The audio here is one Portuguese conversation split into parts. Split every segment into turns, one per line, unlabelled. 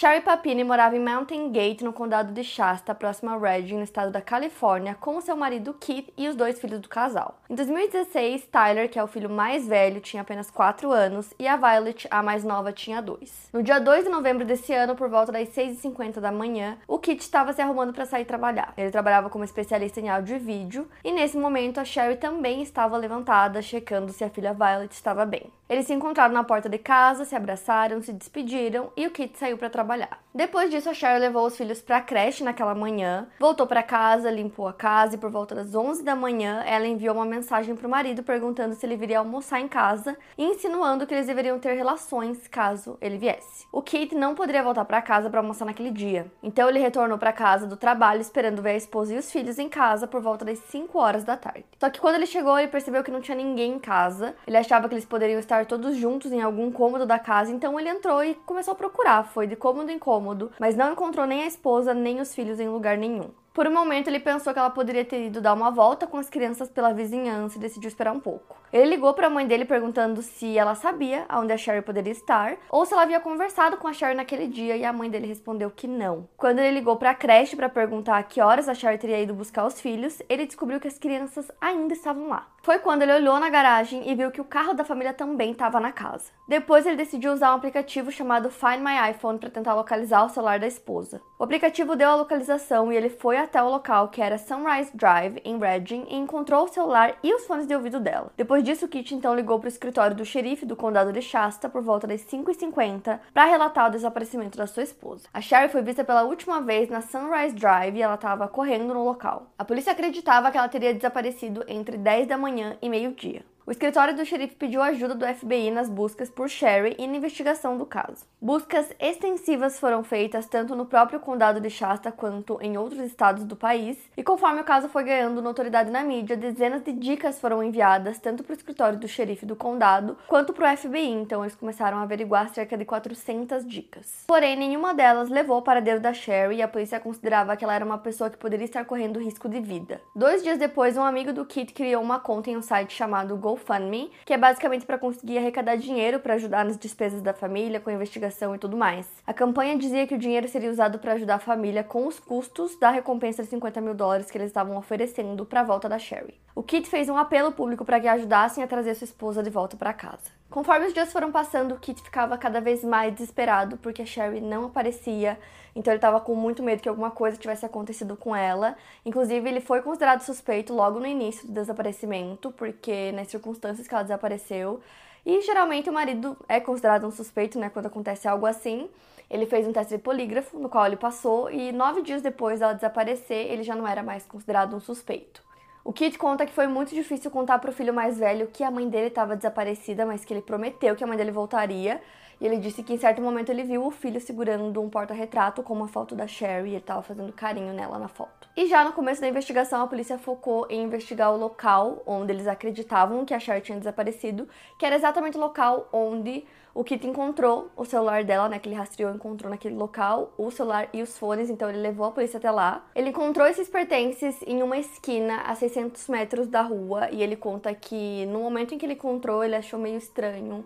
Sherry Papini morava em Mountain Gate, no condado de Shasta, próximo a Redding, no estado da Califórnia, com seu marido Keith e os dois filhos do casal. Em 2016, Tyler, que é o filho mais velho, tinha apenas 4 anos e a Violet, a mais nova, tinha 2. No dia 2 de novembro desse ano, por volta das 6h50 da manhã, o Keith estava se arrumando para sair trabalhar. Ele trabalhava como especialista em áudio e vídeo, e nesse momento a Sherry também estava levantada, checando se a filha Violet estava bem. Eles se encontraram na porta de casa, se abraçaram, se despediram e o Kit saiu para trabalhar. Depois disso, a Cheryl levou os filhos para a creche naquela manhã, voltou para casa, limpou a casa e por volta das 11 da manhã, ela enviou uma mensagem para o marido perguntando se ele viria almoçar em casa e insinuando que eles deveriam ter relações caso ele viesse. O Kit não poderia voltar para casa para almoçar naquele dia, então ele retornou para casa do trabalho esperando ver a esposa e os filhos em casa por volta das 5 horas da tarde. Só que quando ele chegou, ele percebeu que não tinha ninguém em casa. Ele achava que eles poderiam estar estar todos juntos em algum cômodo da casa, então ele entrou e começou a procurar. Foi de cômodo cômodo, mas não encontrou nem a esposa nem os filhos em lugar nenhum. Por um momento ele pensou que ela poderia ter ido dar uma volta com as crianças pela vizinhança e decidiu esperar um pouco. Ele ligou para a mãe dele perguntando se ela sabia onde a Sherry poderia estar ou se ela havia conversado com a Sherry naquele dia e a mãe dele respondeu que não. Quando ele ligou para a creche para perguntar a que horas a Sherry teria ido buscar os filhos, ele descobriu que as crianças ainda estavam lá. Foi quando ele olhou na garagem e viu que o carro da família também estava na casa. Depois ele decidiu usar um aplicativo chamado Find My iPhone para tentar localizar o celular da esposa. O aplicativo deu a localização e ele foi até o local que era Sunrise Drive em Redding e encontrou o celular e os fones de ouvido dela. Depois disso, Kit então ligou para o escritório do xerife do condado de Shasta por volta das 5h50 para relatar o desaparecimento da sua esposa. A Sherry foi vista pela última vez na Sunrise Drive e ela estava correndo no local. A polícia acreditava que ela teria desaparecido entre 10 da manhã manhã e meio-dia. O escritório do xerife pediu ajuda do FBI nas buscas por Sherry e na investigação do caso. Buscas extensivas foram feitas tanto no próprio condado de Shasta quanto em outros estados do país, e conforme o caso foi ganhando notoriedade na mídia, dezenas de dicas foram enviadas tanto para o escritório do xerife do condado quanto para o FBI, então eles começaram a averiguar cerca de 400 dicas. Porém, nenhuma delas levou ao paradeiro da Sherry e a polícia considerava que ela era uma pessoa que poderia estar correndo risco de vida. Dois dias depois, um amigo do Kit criou uma conta em um site chamado Go GoFundMe, que é basicamente para conseguir arrecadar dinheiro para ajudar nas despesas da família, com investigação e tudo mais. A campanha dizia que o dinheiro seria usado para ajudar a família com os custos da recompensa de 50 mil dólares que eles estavam oferecendo para a volta da Sherry. O Kit fez um apelo público para que ajudassem a trazer sua esposa de volta para casa. Conforme os dias foram passando, o Kit ficava cada vez mais desesperado porque a Sherry não aparecia, então ele estava com muito medo que alguma coisa tivesse acontecido com ela. Inclusive, ele foi considerado suspeito logo no início do desaparecimento, porque nas circunstâncias que ela desapareceu. E geralmente o marido é considerado um suspeito, né, quando acontece algo assim. Ele fez um teste de polígrafo, no qual ele passou, e nove dias depois dela desaparecer, ele já não era mais considerado um suspeito. O Kit conta que foi muito difícil contar para o filho mais velho que a mãe dele estava desaparecida, mas que ele prometeu que a mãe dele voltaria. E ele disse que em certo momento ele viu o filho segurando um porta-retrato com uma foto da Sherry e ele estava fazendo carinho nela na foto. E já no começo da investigação, a polícia focou em investigar o local onde eles acreditavam que a Sherry tinha desaparecido, que era exatamente o local onde o Kit encontrou o celular dela, né? Que ele rastreou, encontrou naquele local o celular e os fones, então ele levou a polícia até lá. Ele encontrou esses pertences em uma esquina a 600 metros da rua e ele conta que no momento em que ele encontrou, ele achou meio estranho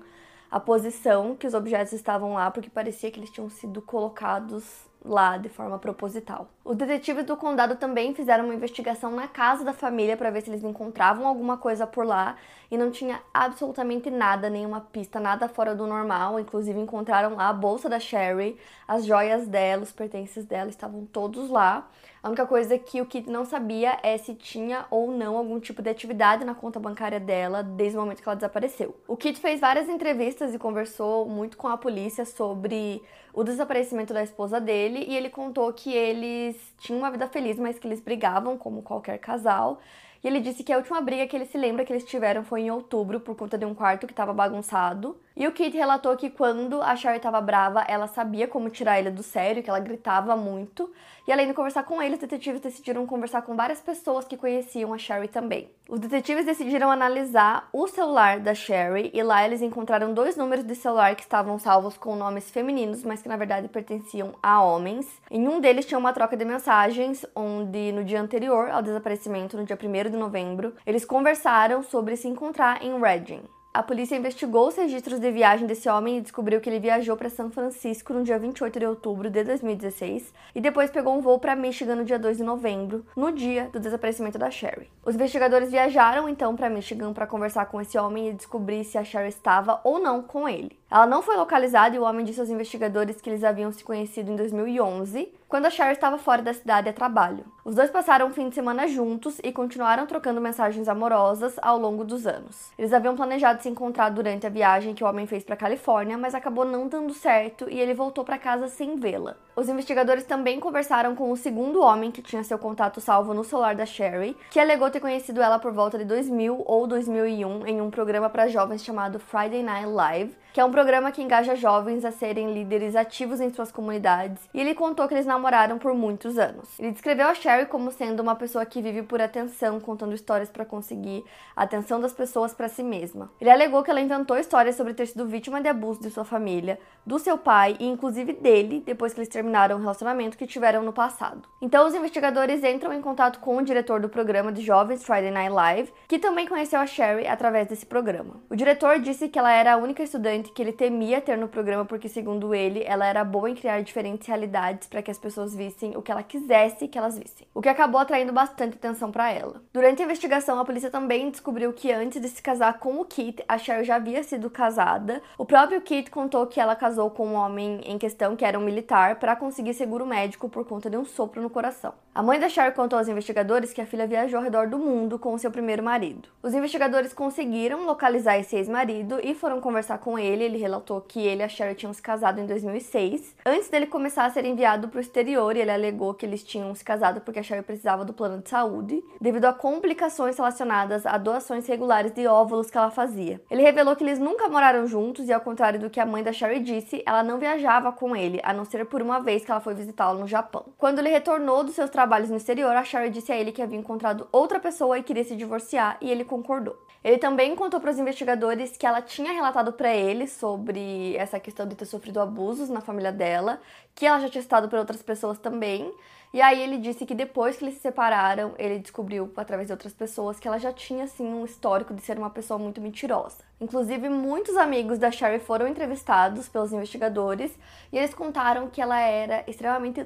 a posição que os objetos estavam lá, porque parecia que eles tinham sido colocados lá de forma proposital. Os detetives do condado também fizeram uma investigação na casa da família para ver se eles encontravam alguma coisa por lá e não tinha absolutamente nada, nenhuma pista, nada fora do normal. Inclusive encontraram lá a bolsa da Sherry, as joias dela, os pertences dela estavam todos lá. A única coisa que o Kit não sabia é se tinha ou não algum tipo de atividade na conta bancária dela desde o momento que ela desapareceu. O Kit fez várias entrevistas e conversou muito com a polícia sobre o desaparecimento da esposa dele e ele contou que eles tinham uma vida feliz, mas que eles brigavam como qualquer casal. E ele disse que a última briga que ele se lembra que eles tiveram foi em outubro por conta de um quarto que estava bagunçado. E o Kit relatou que quando a Sherry estava brava, ela sabia como tirar ele do sério, que ela gritava muito. E além de conversar com ele, os detetives decidiram conversar com várias pessoas que conheciam a Sherry também. Os detetives decidiram analisar o celular da Sherry e lá eles encontraram dois números de celular que estavam salvos com nomes femininos, mas que na verdade pertenciam a homens. Em um deles tinha uma troca de mensagens, onde no dia anterior ao desaparecimento, no dia 1 de novembro, eles conversaram sobre se encontrar em Reading. A polícia investigou os registros de viagem desse homem e descobriu que ele viajou para São Francisco no dia 28 de outubro de 2016 e depois pegou um voo para Michigan no dia 2 de novembro, no dia do desaparecimento da Sherry. Os investigadores viajaram então para Michigan para conversar com esse homem e descobrir se a Sherry estava ou não com ele. Ela não foi localizada e o homem disse aos investigadores que eles haviam se conhecido em 2011, quando a Sherry estava fora da cidade a trabalho. Os dois passaram um fim de semana juntos e continuaram trocando mensagens amorosas ao longo dos anos. Eles haviam planejado se encontrar durante a viagem que o homem fez para Califórnia, mas acabou não dando certo e ele voltou para casa sem vê-la. Os investigadores também conversaram com o segundo homem que tinha seu contato salvo no celular da Sherry, que alegou ter conhecido ela por volta de 2000 ou 2001 em um programa para jovens chamado Friday Night Live, que é um programa que engaja jovens a serem líderes ativos em suas comunidades, e ele contou que eles namoraram por muitos anos. Ele descreveu a Sherry como sendo uma pessoa que vive por atenção, contando histórias para conseguir a atenção das pessoas para si mesma. Ele alegou que ela inventou histórias sobre ter sido vítima de abuso de sua família, do seu pai e inclusive dele, depois que eles terminaram o relacionamento que tiveram no passado. Então os investigadores entram em contato com o diretor do programa de jovens Friday Night Live, que também conheceu a Sherry através desse programa. O diretor disse que ela era a única estudante que ele temia ter no programa porque segundo ele, ela era boa em criar diferentes realidades para que as pessoas vissem o que ela quisesse que elas vissem, o que acabou atraindo bastante atenção para ela. Durante a investigação, a polícia também descobriu que antes de se casar com o Kit, a Sherry já havia sido casada. O próprio Kit contou que ela casou com um homem em questão que era um militar para conseguir seguro médico por conta de um sopro no coração. A mãe da Cher contou aos investigadores que a filha viajou ao redor do mundo com seu primeiro marido. Os investigadores conseguiram localizar esse ex-marido e foram conversar com ele. Ele relatou que ele e a Cher tinham se casado em 2006. Antes dele começar a ser enviado para o exterior, ele alegou que eles tinham se casado porque a Cher precisava do plano de saúde, devido a complicações relacionadas a doações regulares de óvulos que ela fazia. Ele revelou que eles nunca moraram juntos e, ao contrário do que a mãe da Sherry disse, disse, ela não viajava com ele, a não ser por uma vez que ela foi visitá-lo no Japão. Quando ele retornou dos seus trabalhos no exterior, a Sherry disse a ele que havia encontrado outra pessoa e queria se divorciar, e ele concordou. Ele também contou para os investigadores que ela tinha relatado para ele sobre essa questão de ter sofrido abusos na família dela, que ela já tinha estado por outras pessoas também, e aí ele disse que depois que eles se separaram, ele descobriu através de outras pessoas que ela já tinha assim um histórico de ser uma pessoa muito mentirosa. Inclusive, muitos amigos da Sherry foram entrevistados pelos investigadores e eles contaram que ela era extremamente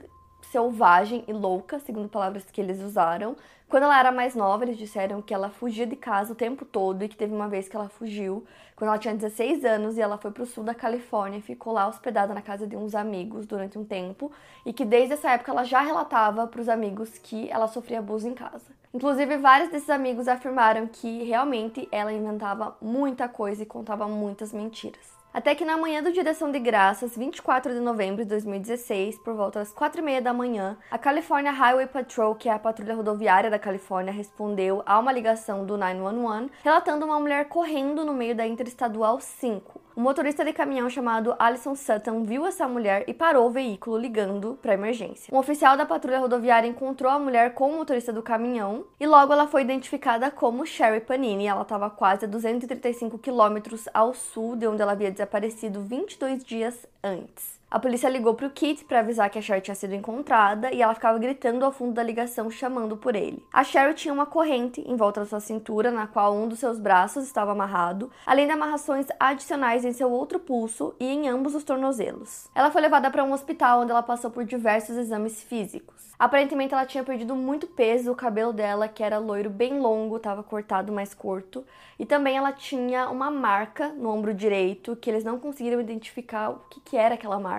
selvagem e louca, segundo palavras que eles usaram. Quando ela era mais nova, eles disseram que ela fugia de casa o tempo todo e que teve uma vez que ela fugiu quando ela tinha 16 anos e ela foi para o sul da Califórnia e ficou lá hospedada na casa de uns amigos durante um tempo e que desde essa época ela já relatava para os amigos que ela sofria abuso em casa. Inclusive, vários desses amigos afirmaram que realmente ela inventava muita coisa e contava muitas mentiras. Até que na manhã do dia de de graças, 24 de novembro de 2016, por volta das 4 e meia da manhã, a California Highway Patrol, que é a patrulha rodoviária da Califórnia, respondeu a uma ligação do 911, relatando uma mulher correndo no meio da Interestadual 5. O motorista de caminhão chamado Alison Sutton viu essa mulher e parou o veículo ligando para emergência. Um oficial da patrulha rodoviária encontrou a mulher com o motorista do caminhão e logo ela foi identificada como Sherry Panini. Ela estava quase a 235 quilômetros ao sul de onde ela havia desaparecido 22 dias antes. A polícia ligou para o Kit para avisar que a Sherry tinha sido encontrada e ela ficava gritando ao fundo da ligação chamando por ele. A Sherry tinha uma corrente em volta da sua cintura, na qual um dos seus braços estava amarrado, além de amarrações adicionais em seu outro pulso e em ambos os tornozelos. Ela foi levada para um hospital onde ela passou por diversos exames físicos. Aparentemente ela tinha perdido muito peso, o cabelo dela, que era loiro bem longo, estava cortado mais curto, e também ela tinha uma marca no ombro direito que eles não conseguiram identificar o que, que era aquela marca.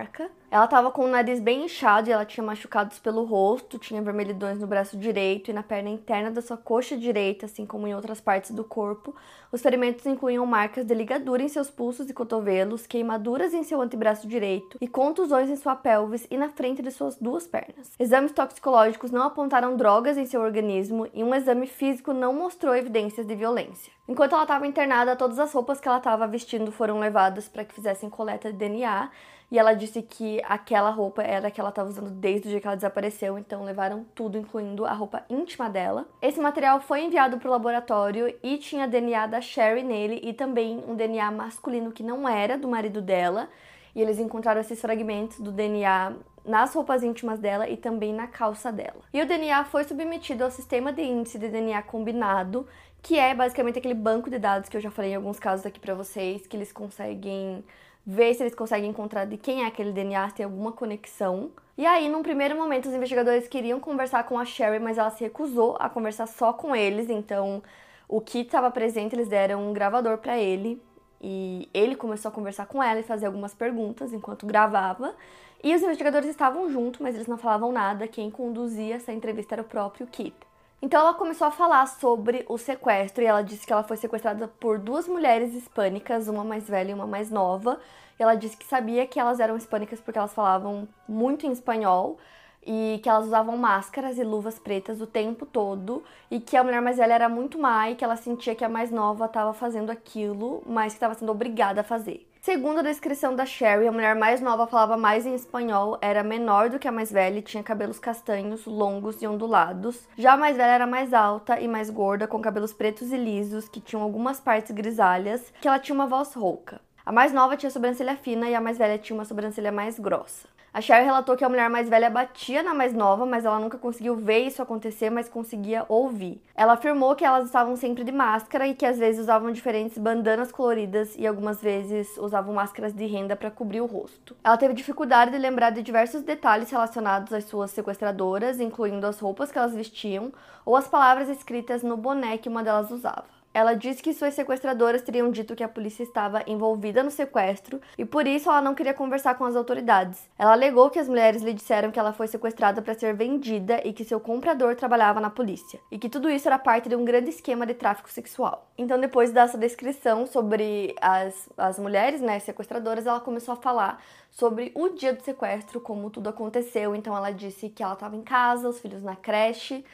Ela tava com o nariz bem inchado e ela tinha machucados pelo rosto, tinha vermelhidões no braço direito e na perna interna da sua coxa direita, assim como em outras partes do corpo. Os ferimentos incluíam marcas de ligadura em seus pulsos e cotovelos, queimaduras em seu antebraço direito e contusões em sua pelvis e na frente de suas duas pernas. Exames toxicológicos não apontaram drogas em seu organismo e um exame físico não mostrou evidências de violência. Enquanto ela estava internada, todas as roupas que ela estava vestindo foram levadas para que fizessem coleta de DNA e ela disse que aquela roupa era a que ela estava usando desde o dia que ela desapareceu, então levaram tudo, incluindo a roupa íntima dela. Esse material foi enviado para o laboratório e tinha DNA da Sherry nele e também um DNA masculino que não era do marido dela. E eles encontraram esses fragmentos do DNA nas roupas íntimas dela e também na calça dela. E o DNA foi submetido ao sistema de índice de DNA combinado, que é basicamente aquele banco de dados que eu já falei em alguns casos aqui para vocês, que eles conseguem ver se eles conseguem encontrar de quem é aquele DNA, se tem alguma conexão. E aí, num primeiro momento, os investigadores queriam conversar com a Sherry, mas ela se recusou a conversar só com eles, então o Kit estava presente, eles deram um gravador para ele e ele começou a conversar com ela e fazer algumas perguntas enquanto gravava. E os investigadores estavam juntos, mas eles não falavam nada. Quem conduzia essa entrevista era o próprio Kit. Então ela começou a falar sobre o sequestro e ela disse que ela foi sequestrada por duas mulheres hispânicas, uma mais velha e uma mais nova. E ela disse que sabia que elas eram hispânicas porque elas falavam muito em espanhol e que elas usavam máscaras e luvas pretas o tempo todo e que a mulher mais velha era muito má e que ela sentia que a mais nova estava fazendo aquilo, mas que estava sendo obrigada a fazer. Segundo a descrição da Sherry, a mulher mais nova falava mais em espanhol, era menor do que a mais velha e tinha cabelos castanhos, longos e ondulados. Já a mais velha era mais alta e mais gorda, com cabelos pretos e lisos, que tinham algumas partes grisalhas, que ela tinha uma voz rouca. A mais nova tinha sobrancelha fina e a mais velha tinha uma sobrancelha mais grossa. A Sherry relatou que a mulher mais velha batia na mais nova, mas ela nunca conseguiu ver isso acontecer, mas conseguia ouvir. Ela afirmou que elas estavam sempre de máscara e que às vezes usavam diferentes bandanas coloridas e algumas vezes usavam máscaras de renda para cobrir o rosto. Ela teve dificuldade de lembrar de diversos detalhes relacionados às suas sequestradoras, incluindo as roupas que elas vestiam ou as palavras escritas no boné que uma delas usava. Ela disse que suas sequestradoras teriam dito que a polícia estava envolvida no sequestro e por isso ela não queria conversar com as autoridades. Ela alegou que as mulheres lhe disseram que ela foi sequestrada para ser vendida e que seu comprador trabalhava na polícia, e que tudo isso era parte de um grande esquema de tráfico sexual. Então, depois dessa descrição sobre as, as mulheres né, sequestradoras, ela começou a falar sobre o dia do sequestro, como tudo aconteceu. Então, ela disse que ela estava em casa, os filhos na creche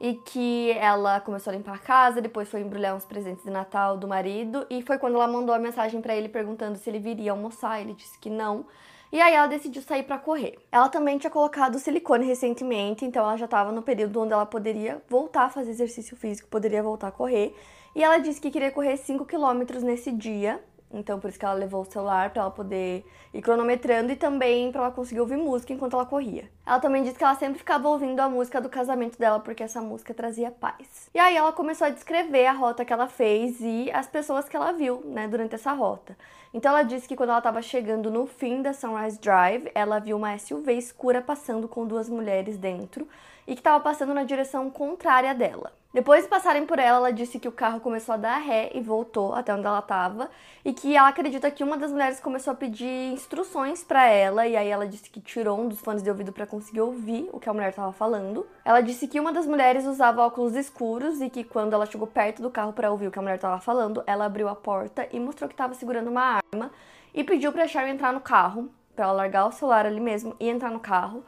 e que ela começou a limpar a casa, depois foi embrulhar uns presentes de Natal do marido e foi quando ela mandou a mensagem para ele perguntando se ele viria almoçar, ele disse que não. E aí ela decidiu sair para correr. Ela também tinha colocado silicone recentemente, então ela já estava no período onde ela poderia voltar a fazer exercício físico, poderia voltar a correr. E ela disse que queria correr 5 quilômetros nesse dia, então, por isso que ela levou o celular para ela poder ir cronometrando e também para ela conseguir ouvir música enquanto ela corria. Ela também disse que ela sempre ficava ouvindo a música do casamento dela porque essa música trazia paz. E aí ela começou a descrever a rota que ela fez e as pessoas que ela viu, né, durante essa rota. Então ela disse que quando ela estava chegando no fim da Sunrise Drive, ela viu uma SUV escura passando com duas mulheres dentro e que estava passando na direção contrária dela. Depois de passarem por ela, ela disse que o carro começou a dar ré e voltou até onde ela estava e que ela acredita que uma das mulheres começou a pedir instruções para ela e aí ela disse que tirou um dos fones de ouvido para conseguir ouvir o que a mulher estava falando. Ela disse que uma das mulheres usava óculos escuros e que quando ela chegou perto do carro para ouvir o que a mulher estava falando, ela abriu a porta e mostrou que estava segurando uma arma e pediu para Sharon entrar no carro, para ela largar o celular ali mesmo e entrar no carro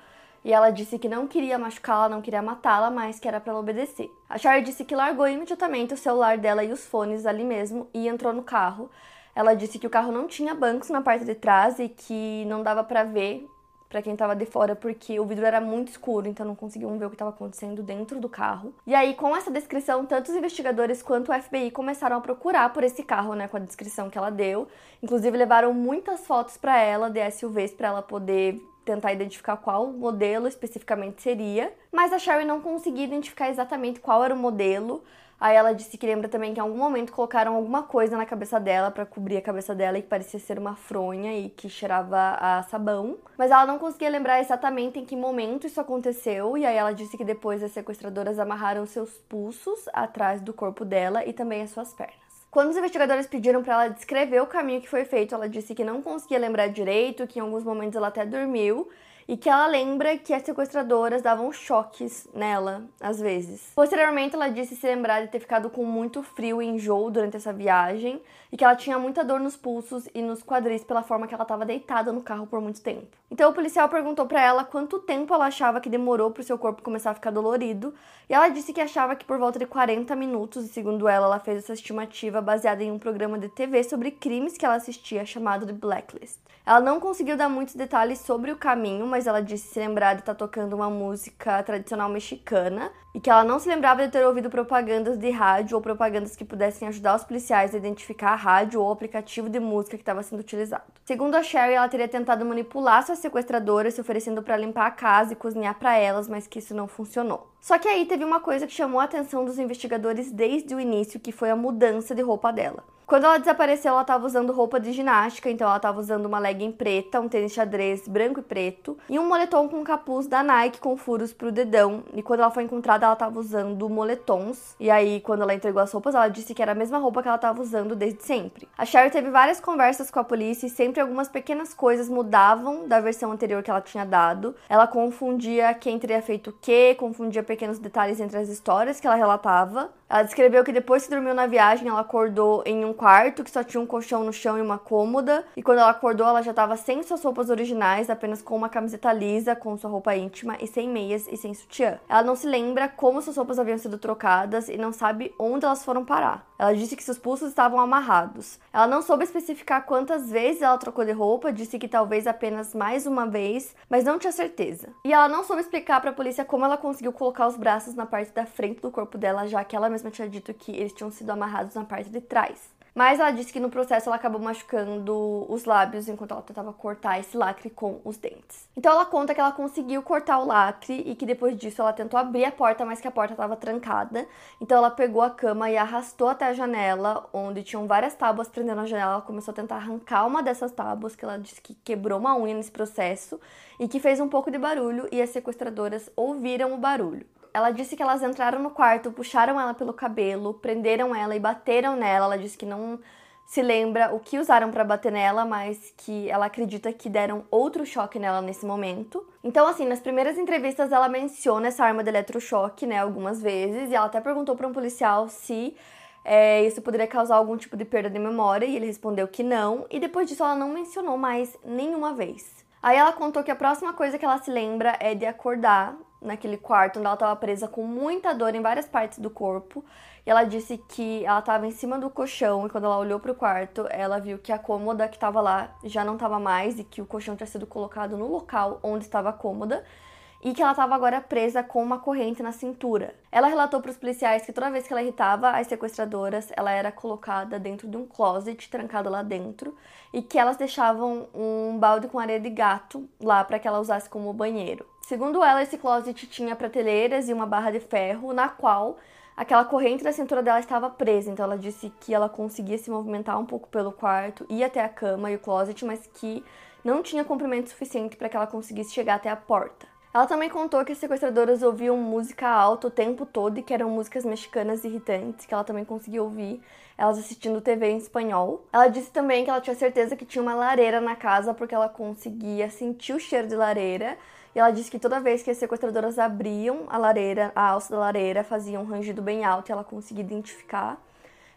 e ela disse que não queria machucá-la, não queria matá-la, mas que era para ela obedecer. A Char disse que largou imediatamente o celular dela e os fones ali mesmo e entrou no carro. Ela disse que o carro não tinha bancos na parte de trás e que não dava para ver para quem estava de fora porque o vidro era muito escuro, então não conseguiam ver o que estava acontecendo dentro do carro. E aí, com essa descrição, tanto os investigadores quanto o FBI começaram a procurar por esse carro, né, com a descrição que ela deu. Inclusive levaram muitas fotos para ela de SUVs para ela poder tentar identificar qual modelo especificamente seria, mas a Sherry não conseguia identificar exatamente qual era o modelo. Aí ela disse que lembra também que em algum momento colocaram alguma coisa na cabeça dela para cobrir a cabeça dela e que parecia ser uma fronha e que cheirava a sabão. Mas ela não conseguia lembrar exatamente em que momento isso aconteceu. E aí ela disse que depois as sequestradoras amarraram seus pulsos atrás do corpo dela e também as suas pernas. Quando os investigadores pediram para ela descrever o caminho que foi feito, ela disse que não conseguia lembrar direito, que em alguns momentos ela até dormiu e que ela lembra que as sequestradoras davam choques nela, às vezes. Posteriormente, ela disse se lembrar de ter ficado com muito frio e enjoo durante essa viagem e que ela tinha muita dor nos pulsos e nos quadris pela forma que ela estava deitada no carro por muito tempo. Então, o policial perguntou para ela quanto tempo ela achava que demorou para o seu corpo começar a ficar dolorido, e ela disse que achava que por volta de 40 minutos, e segundo ela, ela fez essa estimativa baseada em um programa de TV sobre crimes que ela assistia chamado The Blacklist. Ela não conseguiu dar muitos detalhes sobre o caminho, mas ela disse se lembrar de estar tá tocando uma música tradicional mexicana e que ela não se lembrava de ter ouvido propagandas de rádio ou propagandas que pudessem ajudar os policiais a identificar a rádio ou aplicativo de música que estava sendo utilizado. Segundo a Sherry, ela teria tentado manipular suas sequestradoras, se oferecendo para limpar a casa e cozinhar para elas, mas que isso não funcionou. Só que aí teve uma coisa que chamou a atenção dos investigadores desde o início, que foi a mudança de roupa dela. Quando ela desapareceu, ela estava usando roupa de ginástica, então ela estava usando uma legging preta, um tênis xadrez branco e preto e um moletom com capuz da Nike com furos pro dedão. E quando ela foi encontrada, ela estava usando moletons. E aí, quando ela entregou as roupas, ela disse que era a mesma roupa que ela estava usando desde sempre. A Sherry teve várias conversas com a polícia e sempre algumas pequenas coisas mudavam da versão anterior que ela tinha dado. Ela confundia quem teria feito o quê, confundia pequenos detalhes entre as histórias que ela relatava. Ela descreveu que depois que dormiu na viagem, ela acordou em um quarto que só tinha um colchão no chão e uma cômoda. E quando ela acordou, ela já estava sem suas roupas originais, apenas com uma camiseta lisa, com sua roupa íntima e sem meias e sem sutiã. Ela não se lembra como suas roupas haviam sido trocadas e não sabe onde elas foram parar. Ela disse que seus pulsos estavam amarrados. Ela não soube especificar quantas vezes ela trocou de roupa, disse que talvez apenas mais uma vez, mas não tinha certeza. E ela não soube explicar para a polícia como ela conseguiu colocar os braços na parte da frente do corpo dela, já que ela mesma tinha dito que eles tinham sido amarrados na parte de trás. Mas ela disse que no processo ela acabou machucando os lábios enquanto ela tentava cortar esse lacre com os dentes. Então ela conta que ela conseguiu cortar o lacre e que depois disso ela tentou abrir a porta, mas que a porta estava trancada. Então ela pegou a cama e arrastou até a janela, onde tinham várias tábuas prendendo a janela. Ela começou a tentar arrancar uma dessas tábuas, que ela disse que quebrou uma unha nesse processo e que fez um pouco de barulho e as sequestradoras ouviram o barulho. Ela disse que elas entraram no quarto, puxaram ela pelo cabelo, prenderam ela e bateram nela. Ela disse que não se lembra o que usaram para bater nela, mas que ela acredita que deram outro choque nela nesse momento. Então, assim, nas primeiras entrevistas ela menciona essa arma de eletrochoque, né, algumas vezes, e ela até perguntou para um policial se é, isso poderia causar algum tipo de perda de memória, e ele respondeu que não, e depois disso ela não mencionou mais nenhuma vez. Aí ela contou que a próxima coisa que ela se lembra é de acordar naquele quarto onde ela estava presa com muita dor em várias partes do corpo. E ela disse que ela estava em cima do colchão e quando ela olhou para o quarto, ela viu que a cômoda que estava lá já não estava mais e que o colchão tinha sido colocado no local onde estava a cômoda e que ela estava agora presa com uma corrente na cintura. Ela relatou para os policiais que toda vez que ela irritava as sequestradoras, ela era colocada dentro de um closet, trancada lá dentro, e que elas deixavam um balde com areia de gato lá para que ela usasse como banheiro. Segundo ela, esse closet tinha prateleiras e uma barra de ferro na qual aquela corrente da cintura dela estava presa. Então ela disse que ela conseguia se movimentar um pouco pelo quarto, ir até a cama e o closet, mas que não tinha comprimento suficiente para que ela conseguisse chegar até a porta. Ela também contou que as sequestradoras ouviam música alta o tempo todo e que eram músicas mexicanas irritantes, que ela também conseguia ouvir elas assistindo TV em espanhol. Ela disse também que ela tinha certeza que tinha uma lareira na casa porque ela conseguia sentir o cheiro de lareira e ela disse que toda vez que as sequestradoras abriam a lareira, a alça da lareira, fazia um rangido bem alto e ela conseguia identificar.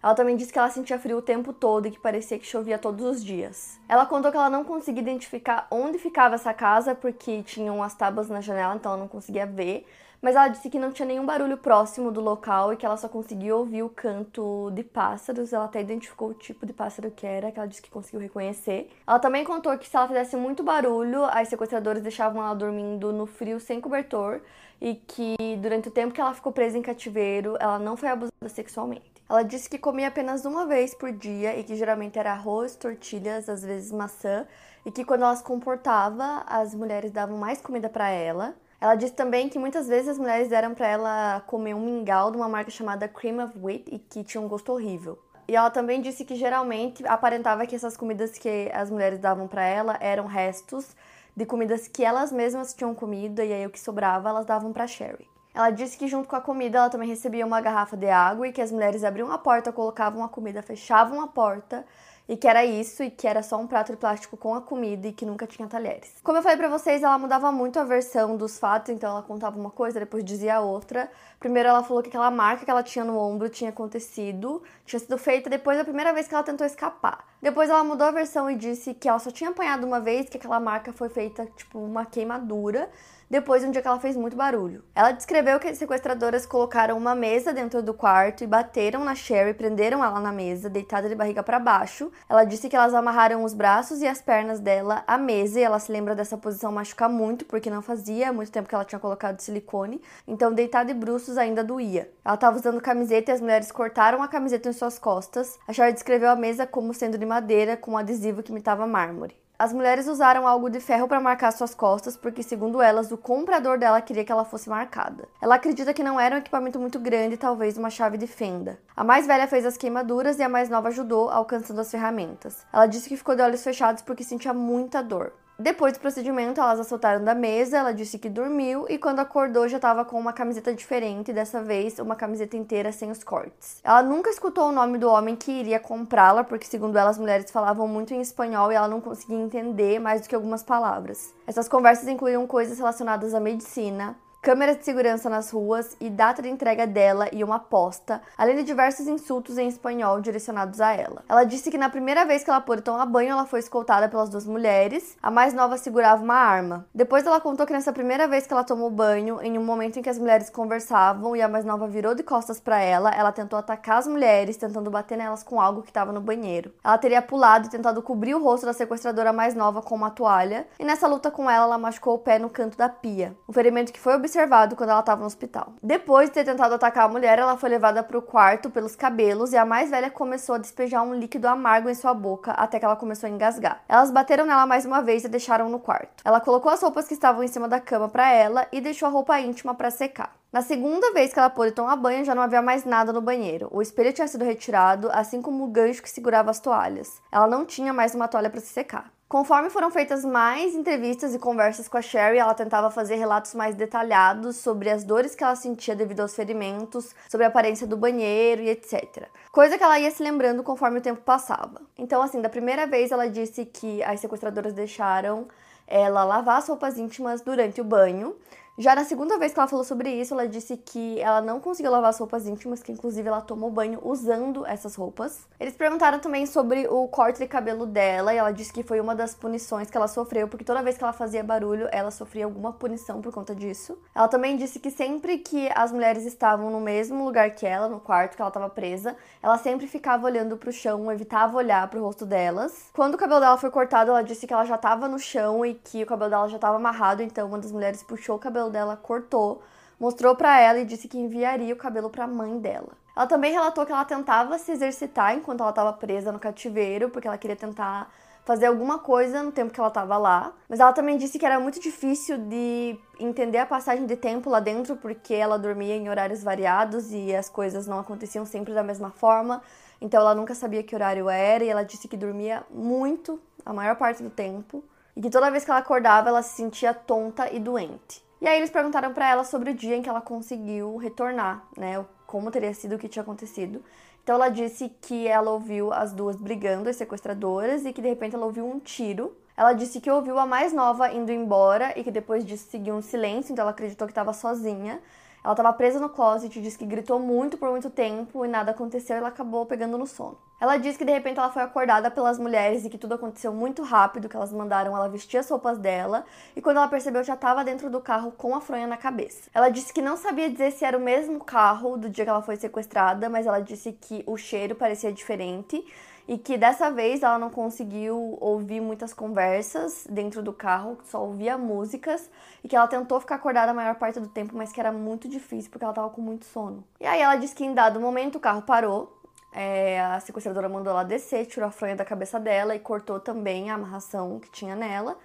Ela também disse que ela sentia frio o tempo todo e que parecia que chovia todos os dias. Ela contou que ela não conseguia identificar onde ficava essa casa porque tinham as tábuas na janela, então ela não conseguia ver mas ela disse que não tinha nenhum barulho próximo do local e que ela só conseguia ouvir o canto de pássaros. Ela até identificou o tipo de pássaro que era, que ela disse que conseguiu reconhecer. Ela também contou que se ela fizesse muito barulho, as sequestradoras deixavam ela dormindo no frio sem cobertor e que durante o tempo que ela ficou presa em cativeiro, ela não foi abusada sexualmente. Ela disse que comia apenas uma vez por dia e que geralmente era arroz, tortilhas, às vezes maçã, e que quando ela se comportava, as mulheres davam mais comida para ela. Ela disse também que muitas vezes as mulheres deram para ela comer um mingau de uma marca chamada Cream of Wheat e que tinha um gosto horrível. E ela também disse que geralmente aparentava que essas comidas que as mulheres davam para ela eram restos de comidas que elas mesmas tinham comido e aí o que sobrava elas davam para Sherry. Ela disse que junto com a comida ela também recebia uma garrafa de água e que as mulheres abriam a porta, colocavam a comida, fechavam a porta e que era isso e que era só um prato de plástico com a comida e que nunca tinha talheres. Como eu falei para vocês, ela mudava muito a versão dos fatos, então ela contava uma coisa, depois dizia outra. Primeiro ela falou que aquela marca que ela tinha no ombro tinha acontecido, tinha sido feita depois da primeira vez que ela tentou escapar. Depois ela mudou a versão e disse que ela só tinha apanhado uma vez, que aquela marca foi feita tipo uma queimadura depois de um dia que ela fez muito barulho. Ela descreveu que as sequestradoras colocaram uma mesa dentro do quarto e bateram na Sherry, prenderam ela na mesa, deitada de barriga para baixo. Ela disse que elas amarraram os braços e as pernas dela à mesa e ela se lembra dessa posição machucar muito, porque não fazia muito tempo que ela tinha colocado silicone, então deitada de bruços ainda doía. Ela estava usando camiseta e as mulheres cortaram a camiseta em suas costas. A Sherry descreveu a mesa como sendo de madeira com um adesivo que imitava mármore. As mulheres usaram algo de ferro para marcar suas costas porque, segundo elas, o comprador dela queria que ela fosse marcada. Ela acredita que não era um equipamento muito grande, talvez uma chave de fenda. A mais velha fez as queimaduras e a mais nova ajudou, alcançando as ferramentas. Ela disse que ficou de olhos fechados porque sentia muita dor. Depois do procedimento, elas a soltaram da mesa, ela disse que dormiu e quando acordou já estava com uma camiseta diferente, dessa vez uma camiseta inteira sem os cortes. Ela nunca escutou o nome do homem que iria comprá-la, porque segundo ela as mulheres falavam muito em espanhol e ela não conseguia entender mais do que algumas palavras. Essas conversas incluíam coisas relacionadas à medicina, câmeras de segurança nas ruas e data de entrega dela e uma aposta, além de diversos insultos em espanhol direcionados a ela. Ela disse que na primeira vez que ela pôde tomar banho, ela foi escoltada pelas duas mulheres. A mais nova segurava uma arma. Depois ela contou que nessa primeira vez que ela tomou banho, em um momento em que as mulheres conversavam e a mais nova virou de costas para ela, ela tentou atacar as mulheres, tentando bater nelas com algo que estava no banheiro. Ela teria pulado e tentado cobrir o rosto da sequestradora mais nova com uma toalha, e nessa luta com ela, ela machucou o pé no canto da pia. O ferimento que foi observado quando ela estava no hospital. Depois de ter tentado atacar a mulher, ela foi levada para o quarto pelos cabelos e a mais velha começou a despejar um líquido amargo em sua boca até que ela começou a engasgar. Elas bateram nela mais uma vez e deixaram no quarto. Ela colocou as roupas que estavam em cima da cama para ela e deixou a roupa íntima para secar. Na segunda vez que ela pôde tomar banho, já não havia mais nada no banheiro. O espelho tinha sido retirado, assim como o gancho que segurava as toalhas. Ela não tinha mais uma toalha para se secar. Conforme foram feitas mais entrevistas e conversas com a Sherry, ela tentava fazer relatos mais detalhados sobre as dores que ela sentia devido aos ferimentos, sobre a aparência do banheiro e etc. Coisa que ela ia se lembrando conforme o tempo passava. Então, assim, da primeira vez ela disse que as sequestradoras deixaram ela lavar as roupas íntimas durante o banho. Já na segunda vez que ela falou sobre isso, ela disse que ela não conseguiu lavar as roupas íntimas, que inclusive ela tomou banho usando essas roupas. Eles perguntaram também sobre o corte de cabelo dela, e ela disse que foi uma das punições que ela sofreu, porque toda vez que ela fazia barulho, ela sofria alguma punição por conta disso. Ela também disse que sempre que as mulheres estavam no mesmo lugar que ela, no quarto que ela estava presa, ela sempre ficava olhando para o chão, evitava olhar para o rosto delas. Quando o cabelo dela foi cortado, ela disse que ela já estava no chão e que o cabelo dela já estava amarrado, então uma das mulheres puxou o cabelo dela, cortou, mostrou para ela e disse que enviaria o cabelo para a mãe dela. Ela também relatou que ela tentava se exercitar enquanto ela estava presa no cativeiro, porque ela queria tentar fazer alguma coisa no tempo que ela estava lá. Mas ela também disse que era muito difícil de entender a passagem de tempo lá dentro, porque ela dormia em horários variados e as coisas não aconteciam sempre da mesma forma. Então ela nunca sabia que horário era e ela disse que dormia muito a maior parte do tempo e que toda vez que ela acordava ela se sentia tonta e doente. E aí eles perguntaram para ela sobre o dia em que ela conseguiu retornar, né? Como teria sido o que tinha acontecido. Então ela disse que ela ouviu as duas brigando, as sequestradoras, e que de repente ela ouviu um tiro. Ela disse que ouviu a mais nova indo embora e que depois disso seguiu um silêncio, então ela acreditou que estava sozinha. Ela estava presa no closet disse que gritou muito por muito tempo e nada aconteceu e ela acabou pegando no sono. Ela disse que de repente ela foi acordada pelas mulheres e que tudo aconteceu muito rápido, que elas mandaram ela vestir as roupas dela e quando ela percebeu já estava dentro do carro com a fronha na cabeça. Ela disse que não sabia dizer se era o mesmo carro do dia que ela foi sequestrada, mas ela disse que o cheiro parecia diferente e que dessa vez ela não conseguiu ouvir muitas conversas dentro do carro, só ouvia músicas e que ela tentou ficar acordada a maior parte do tempo, mas que era muito difícil porque ela estava com muito sono. E aí ela disse que em dado momento o carro parou. É, a sequestradora mandou ela descer, tirou a fronha da cabeça dela e cortou também a amarração que tinha nela.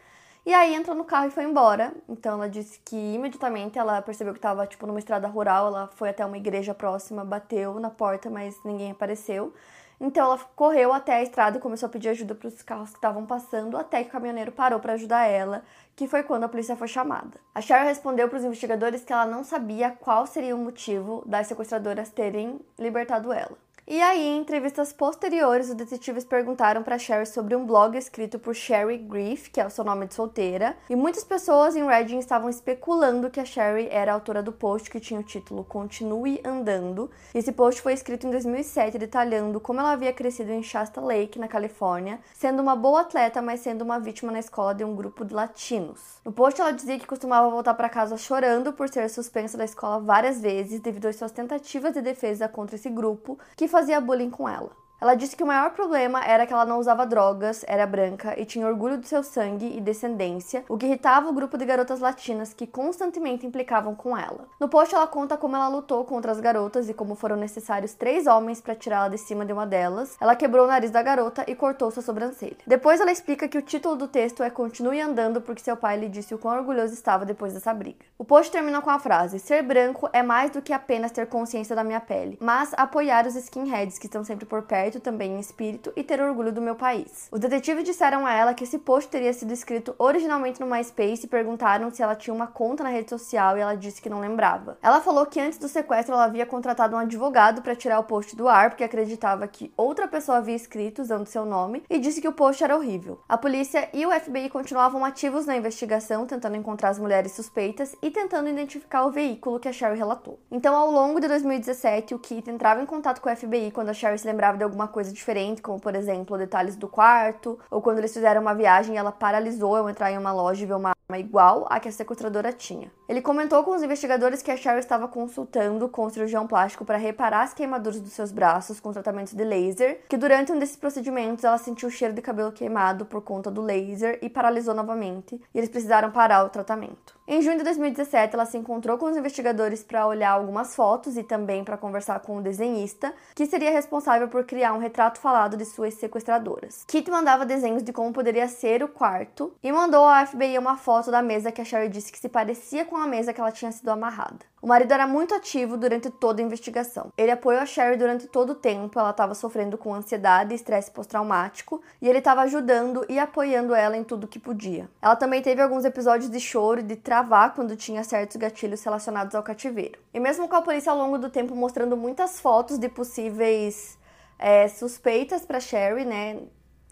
E aí entrou no carro e foi embora. Então ela disse que imediatamente ela percebeu que estava tipo numa estrada rural, ela foi até uma igreja próxima, bateu na porta, mas ninguém apareceu. Então ela correu até a estrada e começou a pedir ajuda para os carros que estavam passando, até que o caminhoneiro parou para ajudar ela, que foi quando a polícia foi chamada. A Cheryl respondeu para os investigadores que ela não sabia qual seria o motivo das sequestradoras terem libertado ela. E aí, em entrevistas posteriores, os detetives perguntaram para Sherry sobre um blog escrito por Sherry Griff, que é o seu nome de solteira, e muitas pessoas em Redding estavam especulando que a Sherry era a autora do post que tinha o título Continue Andando. Esse post foi escrito em 2007, detalhando como ela havia crescido em Shasta Lake, na Califórnia, sendo uma boa atleta, mas sendo uma vítima na escola de um grupo de latinos. No post, ela dizia que costumava voltar para casa chorando por ser suspensa da escola várias vezes devido às suas tentativas de defesa contra esse grupo, que fazia bullying com ela. Ela disse que o maior problema era que ela não usava drogas, era branca e tinha orgulho do seu sangue e descendência, o que irritava o grupo de garotas latinas que constantemente implicavam com ela. No post, ela conta como ela lutou contra as garotas e como foram necessários três homens para tirá-la de cima de uma delas. Ela quebrou o nariz da garota e cortou sua sobrancelha. Depois, ela explica que o título do texto é Continue Andando porque seu pai lhe disse o quão orgulhoso estava depois dessa briga. O post termina com a frase: Ser branco é mais do que apenas ter consciência da minha pele, mas apoiar os skinheads que estão sempre por perto também em espírito e ter orgulho do meu país. Os detetives disseram a ela que esse post teria sido escrito originalmente no MySpace e perguntaram se ela tinha uma conta na rede social e ela disse que não lembrava. Ela falou que antes do sequestro ela havia contratado um advogado para tirar o post do ar porque acreditava que outra pessoa havia escrito usando seu nome e disse que o post era horrível. A polícia e o FBI continuavam ativos na investigação, tentando encontrar as mulheres suspeitas e tentando identificar o veículo que a Sherry relatou. Então, ao longo de 2017, o Keith entrava em contato com o FBI quando a Sherry se lembrava de alguma alguma coisa diferente, como por exemplo detalhes do quarto, ou quando eles fizeram uma viagem e ela paralisou ao entrar em uma loja e ver uma arma igual à que a sequestradora tinha. Ele comentou com os investigadores que a Cheryl estava consultando com o cirurgião plástico para reparar as queimaduras dos seus braços com tratamento de laser, que durante um desses procedimentos ela sentiu o cheiro de cabelo queimado por conta do laser e paralisou novamente, e eles precisaram parar o tratamento. Em junho de 2017, ela se encontrou com os investigadores para olhar algumas fotos e também para conversar com o desenhista, que seria responsável por criar um retrato falado de suas sequestradoras. Kit mandava desenhos de como poderia ser o quarto e mandou ao FBI uma foto da mesa que a Sherry disse que se parecia com a mesa que ela tinha sido amarrada. O marido era muito ativo durante toda a investigação. Ele apoiou a Sherry durante todo o tempo, ela estava sofrendo com ansiedade e estresse pós-traumático, e ele estava ajudando e apoiando ela em tudo que podia. Ela também teve alguns episódios de choro e de travar quando tinha certos gatilhos relacionados ao cativeiro. E mesmo com a polícia ao longo do tempo mostrando muitas fotos de possíveis é, suspeitas para Sherry, né,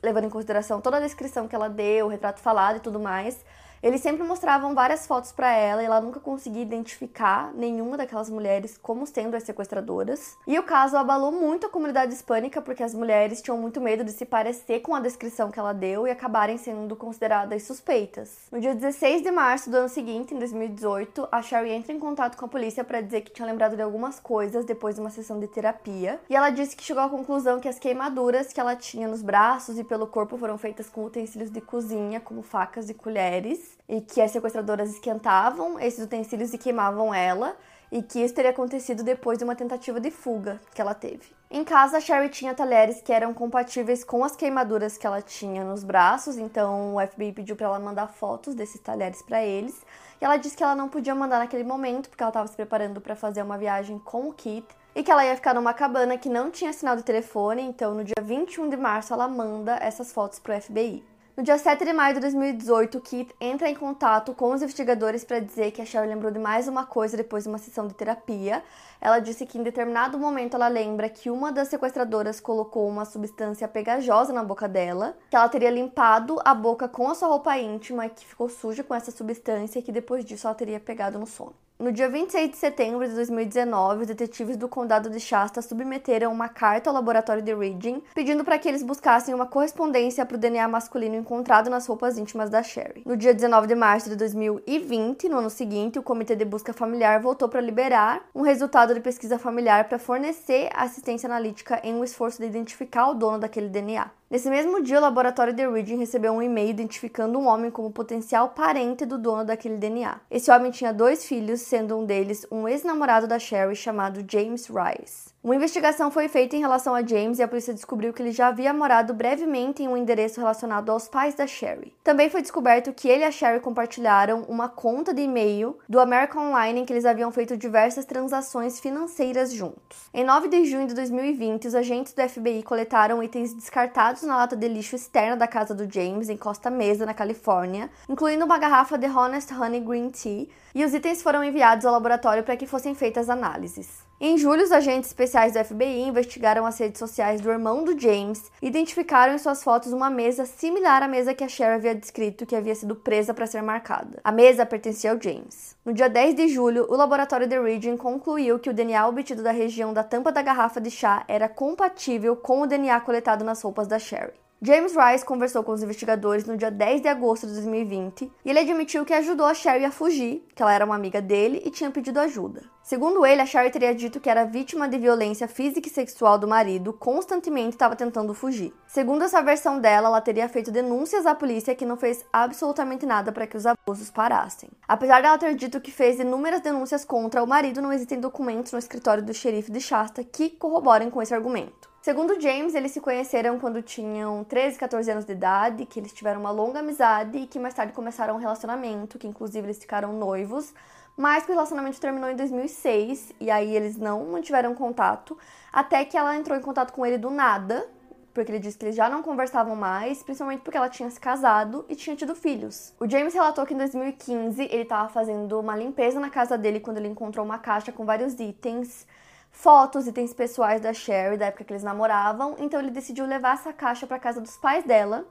levando em consideração toda a descrição que ela deu, o retrato falado e tudo mais, eles sempre mostravam várias fotos para ela e ela nunca conseguia identificar nenhuma daquelas mulheres como sendo as sequestradoras. E o caso abalou muito a comunidade hispânica porque as mulheres tinham muito medo de se parecer com a descrição que ela deu e acabarem sendo consideradas suspeitas. No dia 16 de março do ano seguinte, em 2018, a Sherry entra em contato com a polícia para dizer que tinha lembrado de algumas coisas depois de uma sessão de terapia. E ela disse que chegou à conclusão que as queimaduras que ela tinha nos braços e pelo corpo foram feitas com utensílios de cozinha, como facas e colheres e que as sequestradoras esquentavam esses utensílios e queimavam ela, e que isso teria acontecido depois de uma tentativa de fuga que ela teve. Em casa, a Sherry tinha talheres que eram compatíveis com as queimaduras que ela tinha nos braços, então o FBI pediu para ela mandar fotos desses talheres para eles. E ela disse que ela não podia mandar naquele momento porque ela estava se preparando para fazer uma viagem com o Kit e que ela ia ficar numa cabana que não tinha sinal de telefone, então no dia 21 de março ela manda essas fotos para o FBI. No dia 7 de maio de 2018, Kit entra em contato com os investigadores para dizer que a Cheryl lembrou de mais uma coisa depois de uma sessão de terapia. Ela disse que em determinado momento ela lembra que uma das sequestradoras colocou uma substância pegajosa na boca dela, que ela teria limpado a boca com a sua roupa íntima e que ficou suja com essa substância e que depois disso ela teria pegado no sono. No dia 26 de setembro de 2019, os detetives do condado de Shasta submeteram uma carta ao laboratório de Reading, pedindo para que eles buscassem uma correspondência para o DNA masculino encontrado nas roupas íntimas da Sherry. No dia 19 de março de 2020, no ano seguinte, o Comitê de Busca Familiar voltou para liberar um resultado de pesquisa familiar para fornecer assistência analítica em um esforço de identificar o dono daquele DNA. Nesse mesmo dia, o laboratório de Reading recebeu um e-mail identificando um homem como potencial parente do dono daquele DNA. Esse homem tinha dois filhos, sendo um deles um ex-namorado da Sherry chamado James Rice. Uma investigação foi feita em relação a James e a polícia descobriu que ele já havia morado brevemente em um endereço relacionado aos pais da Sherry. Também foi descoberto que ele e a Sherry compartilharam uma conta de e-mail do American Online em que eles haviam feito diversas transações financeiras juntos. Em 9 de junho de 2020, os agentes do FBI coletaram itens descartados na lata de lixo externa da casa do James, em Costa Mesa, na Califórnia, incluindo uma garrafa de Honest Honey Green Tea, e os itens foram enviados ao laboratório para que fossem feitas análises. Em julho, os agentes especiais do FBI investigaram as redes sociais do irmão do James e identificaram em suas fotos uma mesa similar à mesa que a Cher havia descrito que havia sido presa para ser marcada. A mesa pertencia ao James. No dia 10 de julho, o laboratório The Region concluiu que o DNA obtido da região da tampa da garrafa de chá era compatível com o DNA coletado nas roupas da Sherry. James Rice conversou com os investigadores no dia 10 de agosto de 2020 e ele admitiu que ajudou a Sherry a fugir, que ela era uma amiga dele e tinha pedido ajuda. Segundo ele, a Sherry teria dito que era vítima de violência física e sexual do marido, constantemente estava tentando fugir. Segundo essa versão dela, ela teria feito denúncias à polícia que não fez absolutamente nada para que os abusos parassem. Apesar dela ter dito que fez inúmeras denúncias contra o marido, não existem documentos no escritório do xerife de Shasta que corroborem com esse argumento. Segundo James, eles se conheceram quando tinham 13, 14 anos de idade, que eles tiveram uma longa amizade e que mais tarde começaram um relacionamento, que inclusive eles ficaram noivos, mas que o relacionamento terminou em 2006 e aí eles não mantiveram contato, até que ela entrou em contato com ele do nada, porque ele disse que eles já não conversavam mais, principalmente porque ela tinha se casado e tinha tido filhos. O James relatou que em 2015 ele estava fazendo uma limpeza na casa dele quando ele encontrou uma caixa com vários itens fotos, itens pessoais da Sherry, da época que eles namoravam. Então ele decidiu levar essa caixa para casa dos pais dela,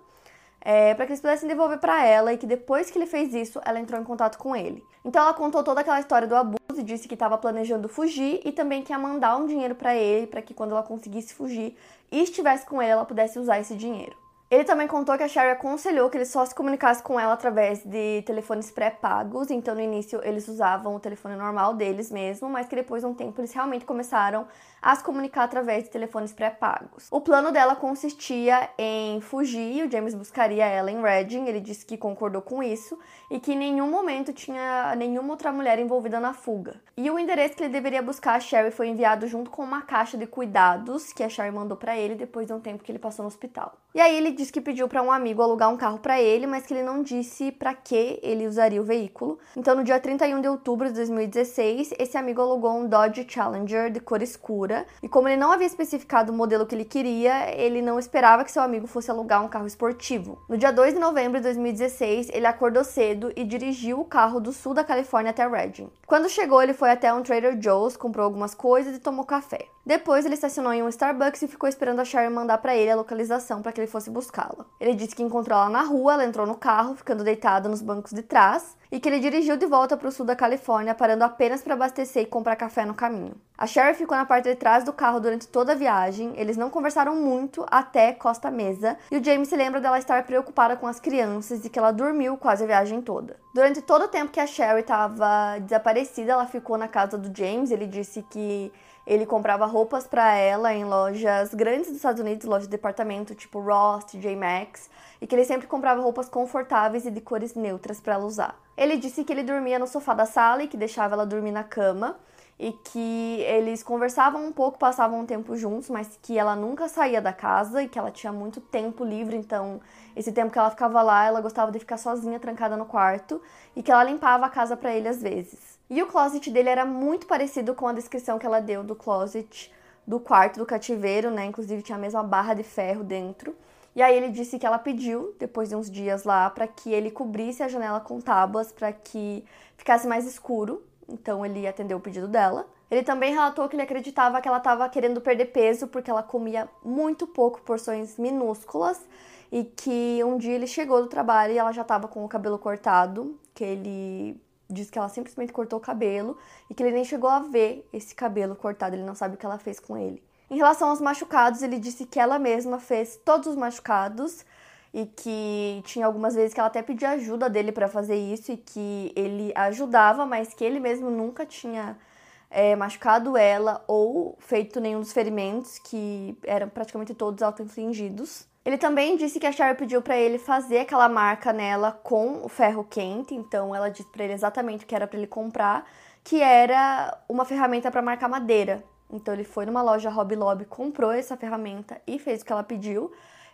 é, para que eles pudessem devolver para ela e que depois que ele fez isso, ela entrou em contato com ele. Então ela contou toda aquela história do abuso e disse que estava planejando fugir e também que ia mandar um dinheiro para ele para que quando ela conseguisse fugir e estivesse com ele, ela pudesse usar esse dinheiro. Ele também contou que a Sherry aconselhou que ele só se comunicasse com ela através de telefones pré-pagos, então no início eles usavam o telefone normal deles mesmo, mas que depois de um tempo eles realmente começaram a se comunicar através de telefones pré-pagos. O plano dela consistia em fugir, o James buscaria ela em Reading, ele disse que concordou com isso e que em nenhum momento tinha nenhuma outra mulher envolvida na fuga. E o endereço que ele deveria buscar a Sherry foi enviado junto com uma caixa de cuidados que a Sherry mandou para ele depois de um tempo que ele passou no hospital. E aí ele disse que pediu para um amigo alugar um carro para ele, mas que ele não disse para que ele usaria o veículo. Então, no dia 31 de outubro de 2016, esse amigo alugou um Dodge Challenger de cor escura, e como ele não havia especificado o modelo que ele queria, ele não esperava que seu amigo fosse alugar um carro esportivo. No dia 2 de novembro de 2016, ele acordou cedo e dirigiu o carro do sul da Califórnia até Redding. Quando chegou, ele foi até um Trader Joe's, comprou algumas coisas e tomou café. Depois, ele estacionou em um Starbucks e ficou esperando a Sherry mandar para ele a localização para que ele fosse buscá-la. Ele disse que encontrou ela na rua, ela entrou no carro, ficando deitada nos bancos de trás, e que ele dirigiu de volta para o sul da Califórnia, parando apenas para abastecer e comprar café no caminho. A Sherry ficou na parte de trás do carro durante toda a viagem, eles não conversaram muito até Costa Mesa, e o James se lembra dela estar preocupada com as crianças e que ela dormiu quase a viagem toda. Durante todo o tempo que a Sherry estava desaparecida, ela ficou na casa do James, ele disse que ele comprava roupas para ela em lojas grandes dos Estados Unidos, lojas de departamento tipo Ross, TJ Maxx, e que ele sempre comprava roupas confortáveis e de cores neutras para ela usar. Ele disse que ele dormia no sofá da sala e que deixava ela dormir na cama e que eles conversavam um pouco, passavam um tempo juntos, mas que ela nunca saía da casa e que ela tinha muito tempo livre, então esse tempo que ela ficava lá, ela gostava de ficar sozinha, trancada no quarto, e que ela limpava a casa para ele às vezes. E o closet dele era muito parecido com a descrição que ela deu do closet do quarto do cativeiro, né? Inclusive tinha a mesma barra de ferro dentro. E aí ele disse que ela pediu, depois de uns dias lá, para que ele cobrisse a janela com tábuas para que ficasse mais escuro então ele atendeu o pedido dela. Ele também relatou que ele acreditava que ela estava querendo perder peso porque ela comia muito pouco, porções minúsculas, e que um dia ele chegou do trabalho e ela já estava com o cabelo cortado, que ele disse que ela simplesmente cortou o cabelo e que ele nem chegou a ver esse cabelo cortado, ele não sabe o que ela fez com ele. Em relação aos machucados, ele disse que ela mesma fez todos os machucados e que tinha algumas vezes que ela até pedia ajuda dele para fazer isso e que ele ajudava, mas que ele mesmo nunca tinha é, machucado ela ou feito nenhum dos ferimentos, que eram praticamente todos auto-infligidos. Ele também disse que a Sherry pediu para ele fazer aquela marca nela com o ferro quente, então ela disse para ele exatamente o que era para ele comprar, que era uma ferramenta para marcar madeira. Então ele foi numa loja Hobby Lobby, comprou essa ferramenta e fez o que ela pediu.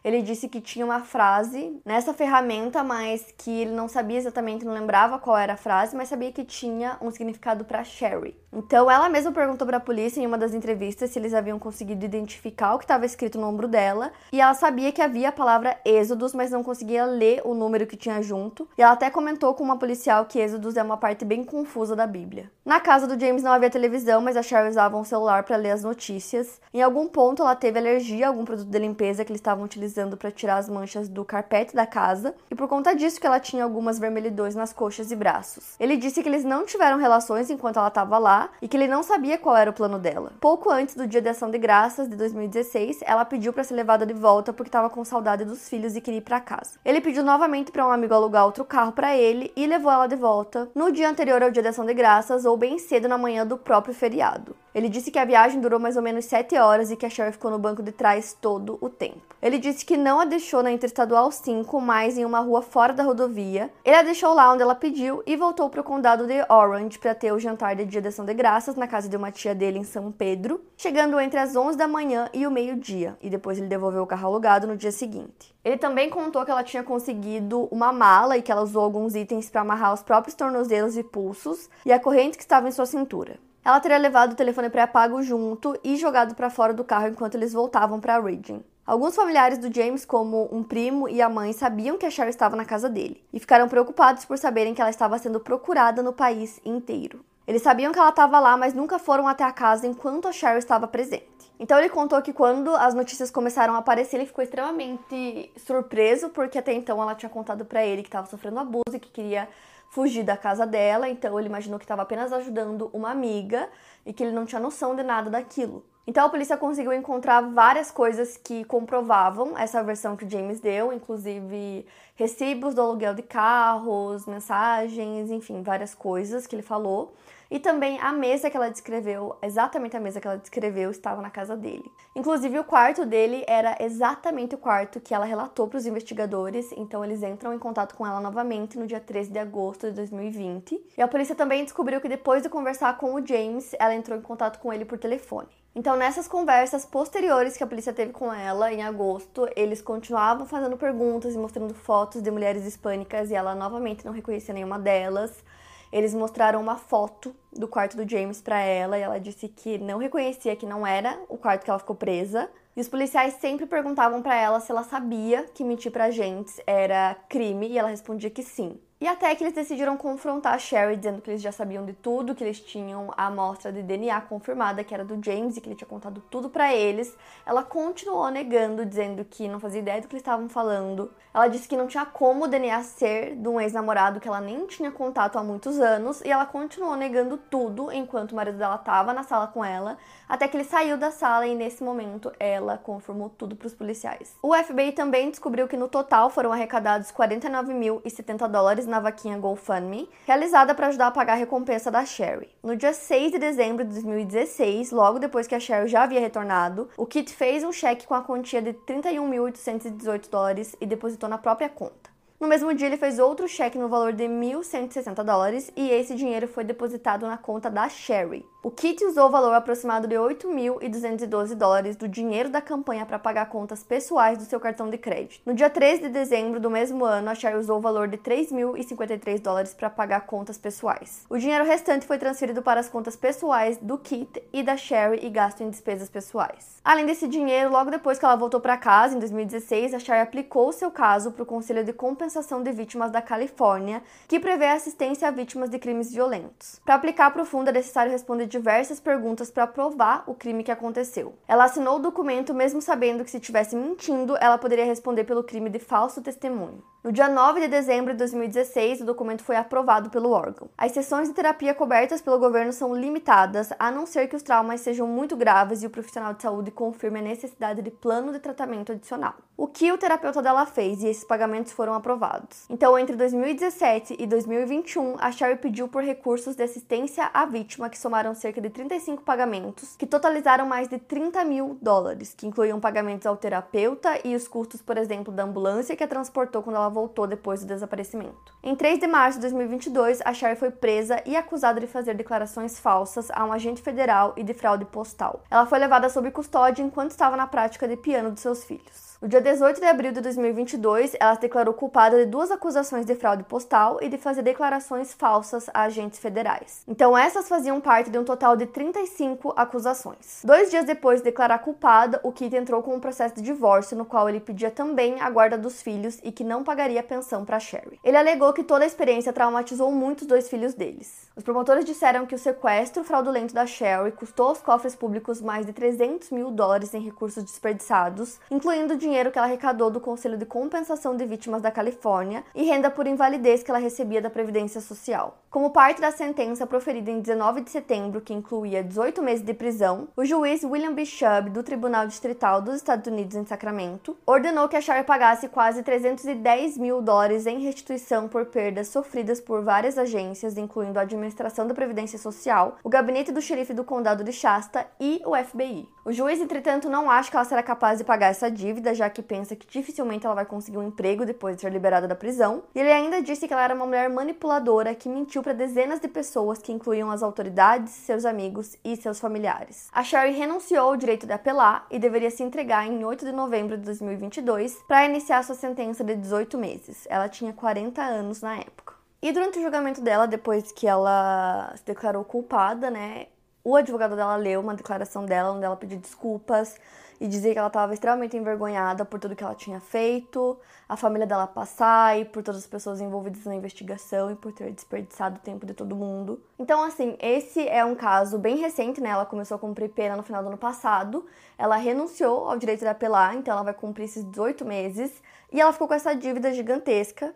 Ele disse que tinha uma frase nessa ferramenta, mas que ele não sabia exatamente, não lembrava qual era a frase, mas sabia que tinha um significado para Sherry. Então ela mesma perguntou para a polícia em uma das entrevistas se eles haviam conseguido identificar o que estava escrito no ombro dela, e ela sabia que havia a palavra Êxodos, mas não conseguia ler o número que tinha junto. E ela até comentou com uma policial que Êxodos é uma parte bem confusa da Bíblia. Na casa do James não havia televisão, mas a Sherry usava um celular para ler as notícias. Em algum ponto ela teve alergia a algum produto de limpeza que eles estavam utilizando para tirar as manchas do carpete da casa, e por conta disso que ela tinha algumas vermelhidões nas coxas e braços. Ele disse que eles não tiveram relações enquanto ela estava lá, e que ele não sabia qual era o plano dela. Pouco antes do Dia de Ação de Graças de 2016, ela pediu para ser levada de volta porque estava com saudade dos filhos e queria ir para casa. Ele pediu novamente para um amigo alugar outro carro para ele e levou ela de volta no dia anterior ao Dia de Ação de Graças ou bem cedo na manhã do próprio feriado. Ele disse que a viagem durou mais ou menos 7 horas e que a Sherry ficou no banco de trás todo o tempo. Ele disse que não a deixou na Interestadual 5, mas em uma rua fora da rodovia. Ele a deixou lá onde ela pediu e voltou para o condado de Orange para ter o jantar de Dia de Ação de Graças na casa de uma tia dele em São Pedro, chegando entre as 11 da manhã e o meio-dia, e depois ele devolveu o carro alugado no dia seguinte. Ele também contou que ela tinha conseguido uma mala e que ela usou alguns itens para amarrar os próprios tornozelos e pulsos e a corrente que estava em sua cintura. Ela teria levado o telefone pré-pago junto e jogado para fora do carro enquanto eles voltavam para Reading. Alguns familiares do James, como um primo e a mãe, sabiam que a Sherry estava na casa dele e ficaram preocupados por saberem que ela estava sendo procurada no país inteiro. Eles sabiam que ela estava lá, mas nunca foram até a casa enquanto a Sherry estava presente. Então ele contou que quando as notícias começaram a aparecer, ele ficou extremamente surpreso, porque até então ela tinha contado para ele que estava sofrendo abuso e que queria fugir da casa dela, então ele imaginou que estava apenas ajudando uma amiga e que ele não tinha noção de nada daquilo. Então a polícia conseguiu encontrar várias coisas que comprovavam essa versão que James deu, inclusive recibos do aluguel de carros, mensagens, enfim, várias coisas que ele falou. E também a mesa que ela descreveu, exatamente a mesa que ela descreveu, estava na casa dele. Inclusive, o quarto dele era exatamente o quarto que ela relatou para os investigadores, então eles entram em contato com ela novamente no dia 13 de agosto de 2020. E a polícia também descobriu que depois de conversar com o James, ela entrou em contato com ele por telefone. Então, nessas conversas posteriores que a polícia teve com ela em agosto, eles continuavam fazendo perguntas e mostrando fotos de mulheres hispânicas e ela novamente não reconhecia nenhuma delas. Eles mostraram uma foto do quarto do James para ela e ela disse que não reconhecia que não era o quarto que ela ficou presa. E os policiais sempre perguntavam para ela se ela sabia que mentir pra gente era crime e ela respondia que sim. E até que eles decidiram confrontar a Sherry, dizendo que eles já sabiam de tudo, que eles tinham a amostra de DNA confirmada que era do James e que ele tinha contado tudo para eles. Ela continuou negando, dizendo que não fazia ideia do que eles estavam falando. Ela disse que não tinha como o DNA ser de um ex-namorado que ela nem tinha contato há muitos anos, e ela continuou negando tudo enquanto o marido dela estava na sala com ela, até que ele saiu da sala e nesse momento ela confirmou tudo para os policiais. O FBI também descobriu que no total foram arrecadados 49.070 dólares na vaquinha GoFundMe, realizada para ajudar a pagar a recompensa da Sherry. No dia 6 de dezembro de 2016, logo depois que a Sherry já havia retornado, o Kit fez um cheque com a quantia de 31.818 dólares e depositou na própria conta. No mesmo dia, ele fez outro cheque no valor de 1.160 dólares e esse dinheiro foi depositado na conta da Sherry. O Kit usou o valor aproximado de 8.212 dólares do dinheiro da campanha para pagar contas pessoais do seu cartão de crédito. No dia 13 de dezembro do mesmo ano, a Sherry usou o valor de 3.053 dólares para pagar contas pessoais. O dinheiro restante foi transferido para as contas pessoais do Kit e da Sherry e gasto em despesas pessoais. Além desse dinheiro, logo depois que ela voltou para casa, em 2016, a Sherry aplicou seu caso para o Conselho de Compensação de Vítimas da Califórnia, que prevê assistência a vítimas de crimes violentos. Para aplicar o fundo, é necessário responder diversas perguntas para provar o crime que aconteceu. Ela assinou o documento mesmo sabendo que se estivesse mentindo, ela poderia responder pelo crime de falso testemunho. No dia 9 de dezembro de 2016, o documento foi aprovado pelo órgão. As sessões de terapia cobertas pelo governo são limitadas, a não ser que os traumas sejam muito graves e o profissional de saúde confirme a necessidade de plano de tratamento adicional. O que o terapeuta dela fez e esses pagamentos foram aprovados. Então, entre 2017 e 2021, a Sherry pediu por recursos de assistência à vítima que somaram cerca de 35 pagamentos, que totalizaram mais de 30 mil dólares, que incluíam pagamentos ao terapeuta e os custos, por exemplo, da ambulância que a transportou quando ela voltou depois do desaparecimento. Em 3 de março de 2022, a Sherry foi presa e acusada de fazer declarações falsas a um agente federal e de fraude postal. Ela foi levada sob custódia enquanto estava na prática de piano de seus filhos. No dia 18 de abril de 2022, ela se declarou culpada de duas acusações de fraude postal e de fazer declarações falsas a agentes federais. Então, essas faziam parte de um total de 35 acusações. Dois dias depois de declarar culpada, o Kit entrou com um processo de divórcio no qual ele pedia também a guarda dos filhos e que não pagaria pensão para Sherry. Ele alegou que toda a experiência traumatizou muito os dois filhos deles. Os promotores disseram que o sequestro fraudulento da Sherry custou aos cofres públicos mais de 300 mil dólares em recursos desperdiçados, incluindo dinheiro que ela arrecadou do Conselho de Compensação de Vítimas da Califórnia e renda por invalidez que ela recebia da Previdência Social. Como parte da sentença proferida em 19 de setembro, que incluía 18 meses de prisão, o juiz William B. Chubb, do Tribunal Distrital dos Estados Unidos em Sacramento, ordenou que a Sherry pagasse quase 310 mil dólares em restituição por perdas sofridas por várias agências, incluindo a Administração da Previdência Social, o Gabinete do Xerife do Condado de Shasta e o FBI. O juiz, entretanto, não acha que ela será capaz de pagar essa dívida, já que pensa que dificilmente ela vai conseguir um emprego depois de ser liberada da prisão. E ele ainda disse que ela era uma mulher manipuladora que mentiu para dezenas de pessoas, que incluíam as autoridades, seus amigos e seus familiares. A Sherry renunciou ao direito de apelar e deveria se entregar em 8 de novembro de 2022 para iniciar sua sentença de 18 meses. Ela tinha 40 anos na época. E durante o julgamento dela, depois que ela se declarou culpada, né, o advogado dela leu uma declaração dela onde ela pediu desculpas e dizia que ela estava extremamente envergonhada por tudo que ela tinha feito, a família dela passar e por todas as pessoas envolvidas na investigação e por ter desperdiçado o tempo de todo mundo. Então, assim, esse é um caso bem recente, né? Ela começou a cumprir pena no final do ano passado. Ela renunciou ao direito de apelar, então ela vai cumprir esses 18 meses e ela ficou com essa dívida gigantesca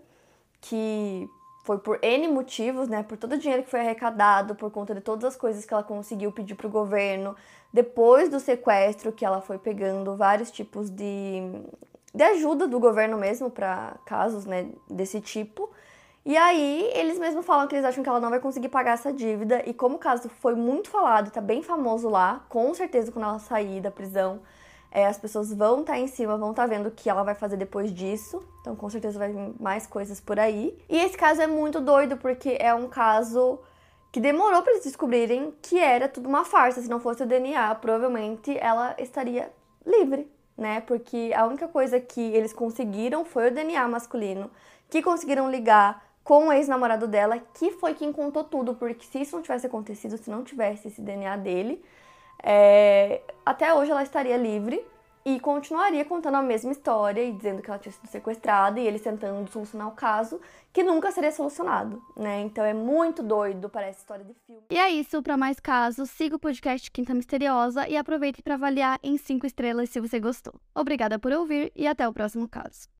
que foi por N motivos, né? Por todo o dinheiro que foi arrecadado, por conta de todas as coisas que ela conseguiu pedir para o governo, depois do sequestro, que ela foi pegando vários tipos de, de ajuda do governo mesmo para casos né, desse tipo. E aí, eles mesmos falam que eles acham que ela não vai conseguir pagar essa dívida. E como o caso foi muito falado, tá bem famoso lá, com certeza quando ela sair da prisão, é, as pessoas vão estar tá em cima, vão estar tá vendo o que ela vai fazer depois disso. Então, com certeza vai vir mais coisas por aí. E esse caso é muito doido porque é um caso que demorou para eles descobrirem que era tudo uma farsa. Se não fosse o DNA, provavelmente ela estaria livre, né? Porque a única coisa que eles conseguiram foi o DNA masculino, que conseguiram ligar com o ex-namorado dela, que foi quem contou tudo, porque se isso não tivesse acontecido, se não tivesse esse DNA dele, é, até hoje ela estaria livre e continuaria contando a mesma história e dizendo que ela tinha sido sequestrada e eles tentando solucionar o caso, que nunca seria solucionado, né? Então é muito doido, parece história de filme.
E é isso, para mais casos, siga o podcast Quinta Misteriosa e aproveite para avaliar em 5 estrelas se você gostou. Obrigada por ouvir e até o próximo caso.